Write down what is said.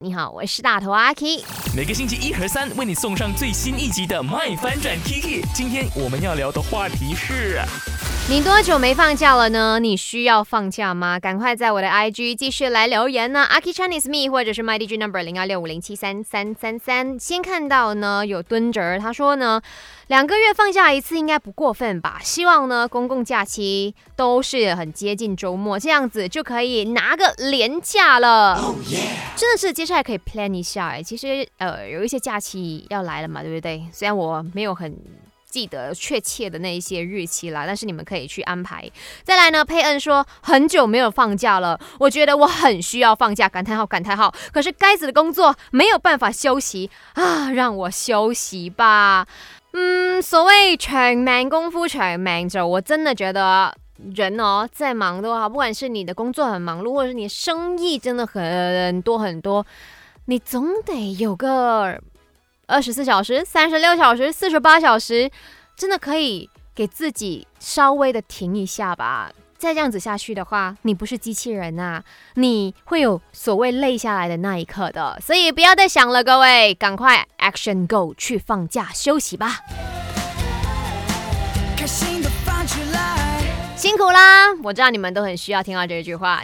你好，我是大头阿 K。每个星期一和三为你送上最新一集的《麦翻转 Kiki》。今天我们要聊的话题是：你多久没放假了呢？你需要放假吗？赶快在我的 IG 继续来留言呢，Aki Chinese Me 或者是 My DJ Number 零二六五零七三三三三。先看到呢有蹲着，他说呢两个月放假一次应该不过分吧？希望呢公共假期都是很接近周末，这样子就可以拿个年假了。真的是接下来可以 plan 一下哎，其实呃有一些假期要来了嘛，对不对？虽然我没有很记得确切的那一些日期啦，但是你们可以去安排。再来呢，佩恩说很久没有放假了，我觉得我很需要放假，感叹号感叹号。可是该死的工作没有办法休息啊，让我休息吧。嗯，所谓长命功夫长命走，我真的觉得。人哦，再忙的话，不管是你的工作很忙碌，或者是你生意真的很多很多，你总得有个二十四小时、三十六小时、四十八小时，真的可以给自己稍微的停一下吧。再这样子下去的话，你不是机器人呐，你会有所谓累下来的那一刻的。所以不要再想了，各位，赶快 action go 去放假休息吧。辛苦啦！我知道你们都很需要听到这句话。